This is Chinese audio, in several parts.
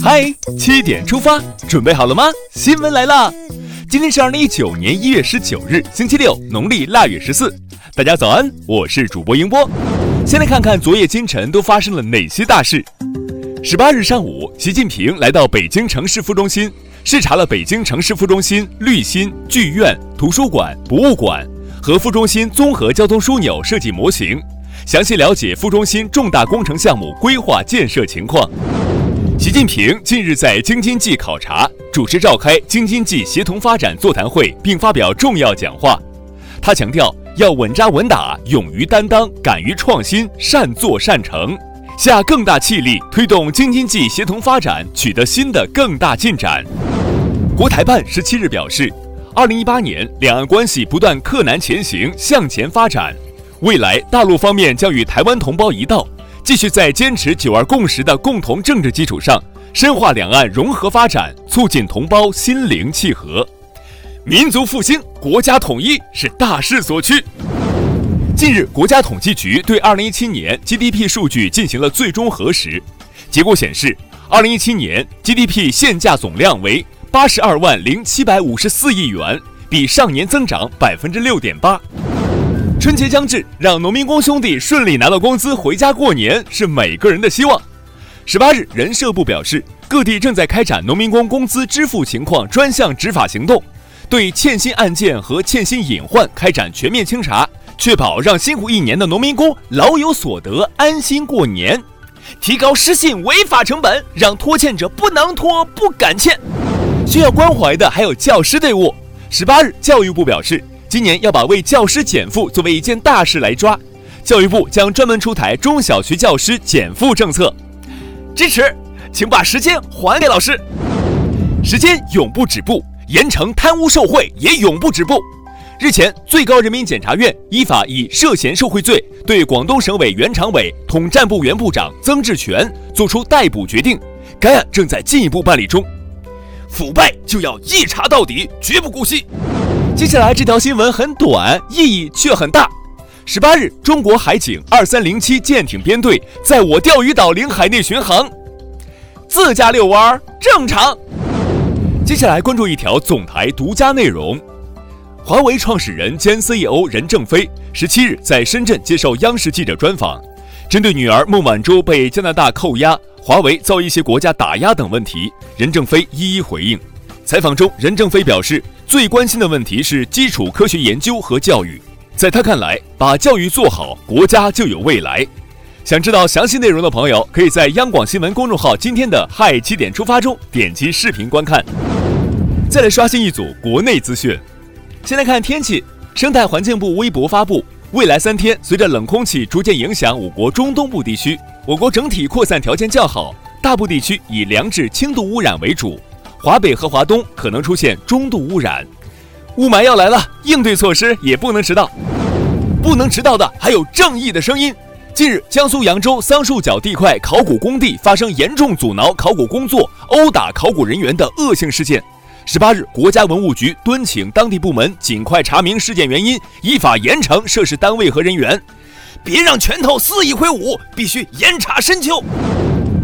嗨，七点出发，准备好了吗？新闻来了，今天是二零一九年一月十九日，星期六，农历腊月十四。大家早安，我是主播英波。先来看看昨夜今晨都发生了哪些大事。十八日上午，习近平来到北京城市副中心，视察了北京城市副中心绿心剧院、图书馆、博物馆和副中心综合交通枢纽设计模型。详细了解副中心重大工程项目规划建设情况。习近平近日在京津冀考察，主持召开京津冀协同发展座谈会，并发表重要讲话。他强调，要稳扎稳打，勇于担当，敢于创新，善作善成，下更大气力，推动京津冀协同发展取得新的更大进展。国台办十七日表示，二零一八年两岸关系不断克难前行，向前发展。未来，大陆方面将与台湾同胞一道，继续在坚持“九二共识”的共同政治基础上，深化两岸融合发展，促进同胞心灵契合。民族复兴、国家统一是大势所趋。近日，国家统计局对2017年 GDP 数据进行了最终核实，结果显示，2017年 GDP 现价总量为82万零754亿元，比上年增长百分之六点八。春节将至，让农民工兄弟顺利拿到工资回家过年是每个人的希望。十八日，人社部表示，各地正在开展农民工工资支付情况专项执法行动，对欠薪案件和欠薪隐患开展全面清查，确保让辛苦一年的农民工老有所得、安心过年，提高失信违法成本，让拖欠者不能拖、不敢欠。需要关怀的还有教师队伍。十八日，教育部表示。今年要把为教师减负作为一件大事来抓，教育部将专门出台中小学教师减负政策，支持，请把时间还给老师，时间永不止步，严惩贪污受贿也永不止步。日前，最高人民检察院依法以涉嫌受贿罪对广东省委原常委、统战部原部长曾志全作出逮捕决定，该案正在进一步办理中。腐败就要一查到底，绝不姑息。接下来这条新闻很短，意义却很大。十八日，中国海警二三零七舰艇编队在我钓鱼岛领海内巡航，自驾遛弯儿正常。接下来关注一条总台独家内容：华为创始人兼 CEO 任正非十七日在深圳接受央视记者专访，针对女儿孟晚舟被加拿大扣押、华为遭一些国家打压等问题，任正非一一回应。采访中，任正非表示。最关心的问题是基础科学研究和教育，在他看来，把教育做好，国家就有未来。想知道详细内容的朋友，可以在央广新闻公众号今天的“嗨七点出发”中点击视频观看。再来刷新一组国内资讯。先来看天气，生态环境部微博发布，未来三天，随着冷空气逐渐影响我国中东部地区，我国整体扩散条件较好，大部地区以良至轻度污染为主。华北和华东可能出现中度污染，雾霾要来了，应对措施也不能迟到。不能迟到的还有正义的声音。近日，江苏扬州桑树角地块考古工地发生严重阻挠考古工作、殴打考古人员的恶性事件。十八日，国家文物局敦请当地部门尽快查明事件原因，依法严惩涉事单位和人员。别让拳头肆意挥舞，必须严查深究。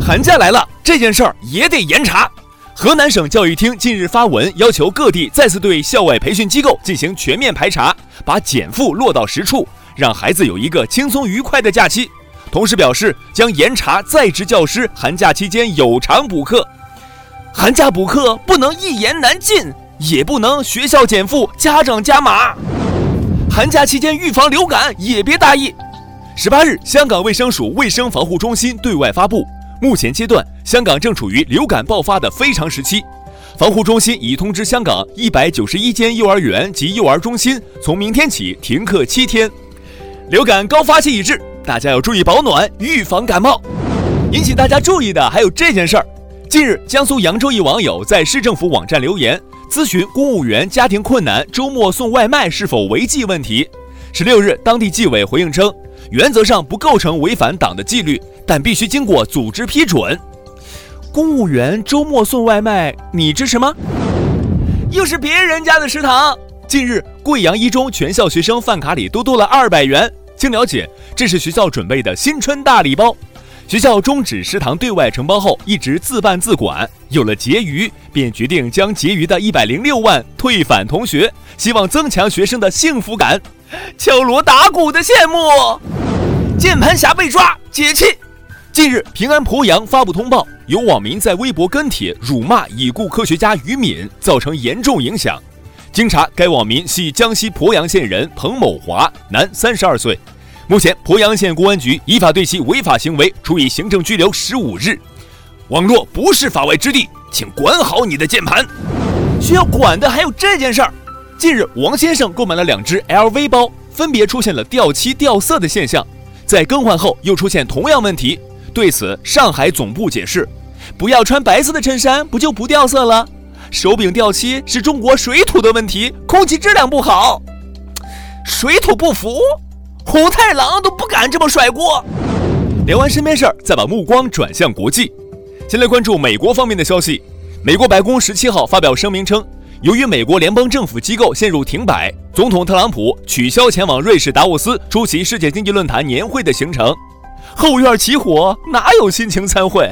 寒假来了，这件事儿也得严查。河南省教育厅近日发文，要求各地再次对校外培训机构进行全面排查，把减负落到实处，让孩子有一个轻松愉快的假期。同时表示，将严查在职教师寒假期间有偿补课。寒假补课不能一言难尽，也不能学校减负，家长加码。寒假期间预防流感也别大意。十八日，香港卫生署卫生防护中心对外发布。目前阶段，香港正处于流感爆发的非常时期。防护中心已通知香港一百九十一间幼儿园及幼儿中心，从明天起停课七天。流感高发期已至，大家要注意保暖，预防感冒。引起大家注意的还有这件事儿：近日，江苏扬州一网友在市政府网站留言，咨询公务员家庭困难，周末送外卖是否违纪问题。十六日，当地纪委回应称，原则上不构成违反党的纪律。但必须经过组织批准。公务员周末送外卖，你支持吗？又是别人家的食堂。近日，贵阳一中全校学生饭卡里多多了二百元。经了解，这是学校准备的新春大礼包。学校终止食堂对外承包后，一直自办自管。有了结余，便决定将结余的一百零六万退返同学，希望增强学生的幸福感。敲锣打鼓的羡慕，键盘侠被抓，解气。近日，平安鄱阳发布通报，有网民在微博跟帖辱骂已故科学家于敏，造成严重影响。经查，该网民系江西鄱阳县人彭某华，男，三十二岁。目前，鄱阳县公安局依法对其违法行为处以行政拘留十五日。网络不是法外之地，请管好你的键盘。需要管的还有这件事儿。近日，王先生购买了两只 LV 包，分别出现了掉漆掉色的现象，在更换后又出现同样问题。对此，上海总部解释：不要穿白色的衬衫，不就不掉色了？手柄掉漆是中国水土的问题，空气质量不好。水土不服。虎太郎都不敢这么甩锅。聊完身边事儿，再把目光转向国际。先来关注美国方面的消息。美国白宫十七号发表声明称，由于美国联邦政府机构陷入停摆，总统特朗普取消前往瑞士达沃斯出席世界经济论坛年会的行程。后院起火，哪有心情参会？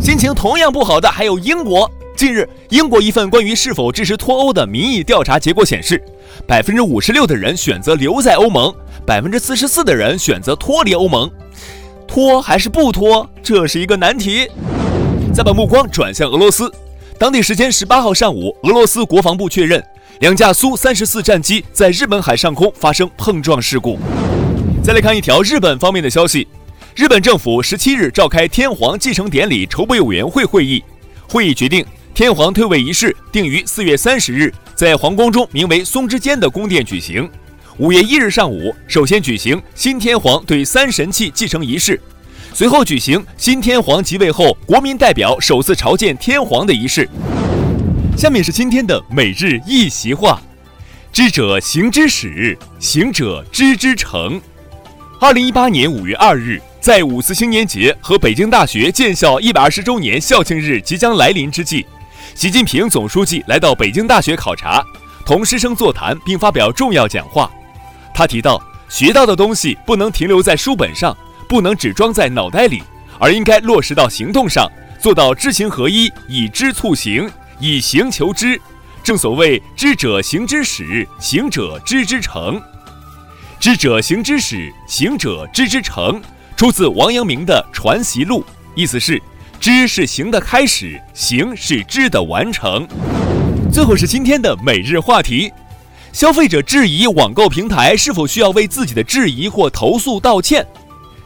心情同样不好的还有英国。近日，英国一份关于是否支持脱欧的民意调查结果显示，百分之五十六的人选择留在欧盟。百分之四十四的人选择脱离欧盟，脱还是不脱，这是一个难题。再把目光转向俄罗斯，当地时间十八号上午，俄罗斯国防部确认两架苏三十四战机在日本海上空发生碰撞事故。再来看一条日本方面的消息，日本政府十七日召开天皇继承典礼筹备委员会会议，会议决定天皇退位仪式定于四月三十日在皇宫中名为松之间的宫殿举行。五月一日上午，首先举行新天皇对三神器继承仪式，随后举行新天皇即位后国民代表首次朝见天皇的仪式。下面是今天的每日一席话：知者行之始，行者知之成。二零一八年五月二日，在五四青年节和北京大学建校一百二十周年校庆日即将来临之际，习近平总书记来到北京大学考察，同师生座谈并发表重要讲话。他提到，学到的东西不能停留在书本上，不能只装在脑袋里，而应该落实到行动上，做到知行合一，以知促行，以行求知。正所谓“知者行之始，行者知之成”。知者行之始，行者知之成，出自王阳明的《传习录》，意思是：知是行的开始，行是知的完成。最后是今天的每日话题。消费者质疑网购平台是否需要为自己的质疑或投诉道歉。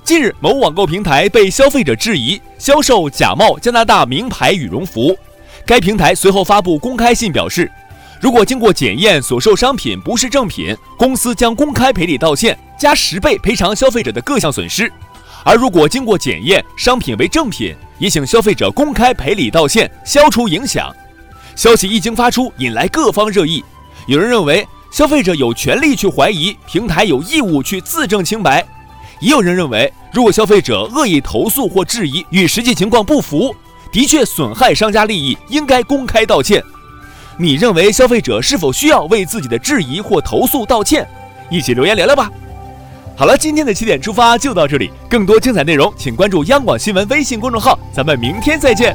近日，某网购平台被消费者质疑销售假冒加拿大名牌羽绒服。该平台随后发布公开信表示，如果经过检验所售商品不是正品，公司将公开赔礼道歉，加十倍赔偿消费者的各项损失；而如果经过检验商品为正品，也请消费者公开赔礼道歉，消除影响。消息一经发出，引来各方热议。有人认为。消费者有权利去怀疑，平台有义务去自证清白。也有人认为，如果消费者恶意投诉或质疑与实际情况不符，的确损害商家利益，应该公开道歉。你认为消费者是否需要为自己的质疑或投诉道歉？一起留言聊聊吧。好了，今天的起点出发就到这里，更多精彩内容请关注央广新闻微信公众号，咱们明天再见。